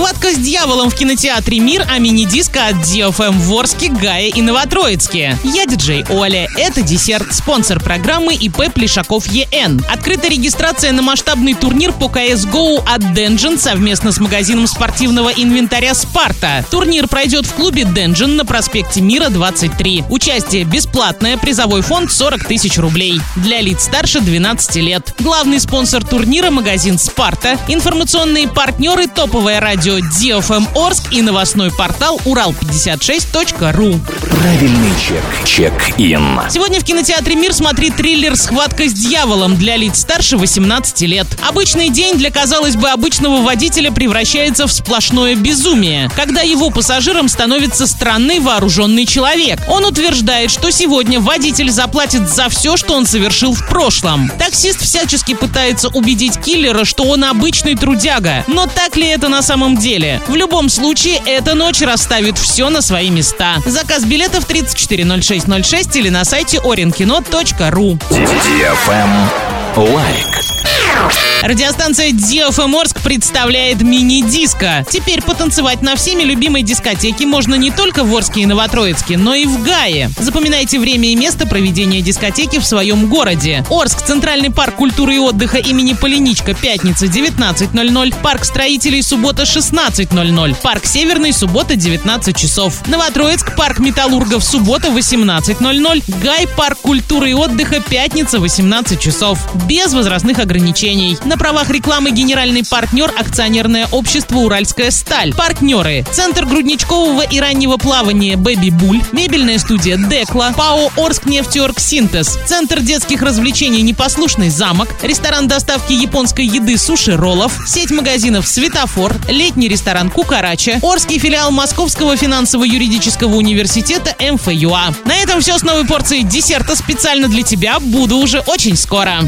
Схватка с дьяволом в кинотеатре «Мир», а мини-диско от DFM в Ворске, Гае и Новотроицке. Я диджей Оля. Это десерт. Спонсор программы ИП Плешаков ЕН. Открыта регистрация на масштабный турнир по CSGO от Dungeon совместно с магазином спортивного инвентаря «Спарта». Турнир пройдет в клубе Dungeon на проспекте Мира, 23. Участие бесплатное, призовой фонд 40 тысяч рублей. Для лиц старше 12 лет. Главный спонсор турнира – магазин «Спарта». Информационные партнеры – топовое радио DFM Орск и новостной портал урал56.ру. Правильный чек. Чек-ин. Сегодня в кинотеатре «Мир» смотри триллер «Схватка с дьяволом» для лиц старше 18 лет. Обычный день для, казалось бы, обычного водителя превращается в сплошное безумие, когда его пассажиром становится странный вооруженный человек. Он утверждает, что сегодня водитель заплатит за все, что он совершил в прошлом. Таксист всячески пытается убедить киллера, что он обычный трудяга. Но так ли это на самом деле? В любом случае, эта ночь расставит все на свои места. Заказ билетов 340606 или на сайте orinkino.ru. Лайк. Радиостанция DFM Орск представляет мини-диско. Теперь потанцевать на всеми любимой дискотеке можно не только в Орске и Новотроицке, но и в Гае. Запоминайте время и место проведения дискотеки в своем городе. Орск, Центральный парк культуры и отдыха имени Полиничка, пятница 19.00, парк строителей, суббота 16.00, парк Северный, суббота 19 часов. Новотроицк, парк металлургов, суббота 18.00, Гай, парк культуры и отдыха, пятница 18 часов. Без возрастных ограничений. На правах рекламы генеральный партнер акционерное общество «Уральская сталь». Партнеры. Центр грудничкового и раннего плавания «Бэби Буль», мебельная студия «Декла», ПАО «Орск нефтеорг Синтез», Центр детских развлечений «Непослушный замок», ресторан доставки японской еды «Суши Роллов», сеть магазинов «Светофор», летний ресторан «Кукарача», Орский филиал Московского финансово-юридического университета МФЮА. На этом все с новой порцией десерта специально для тебя. Буду уже очень скоро.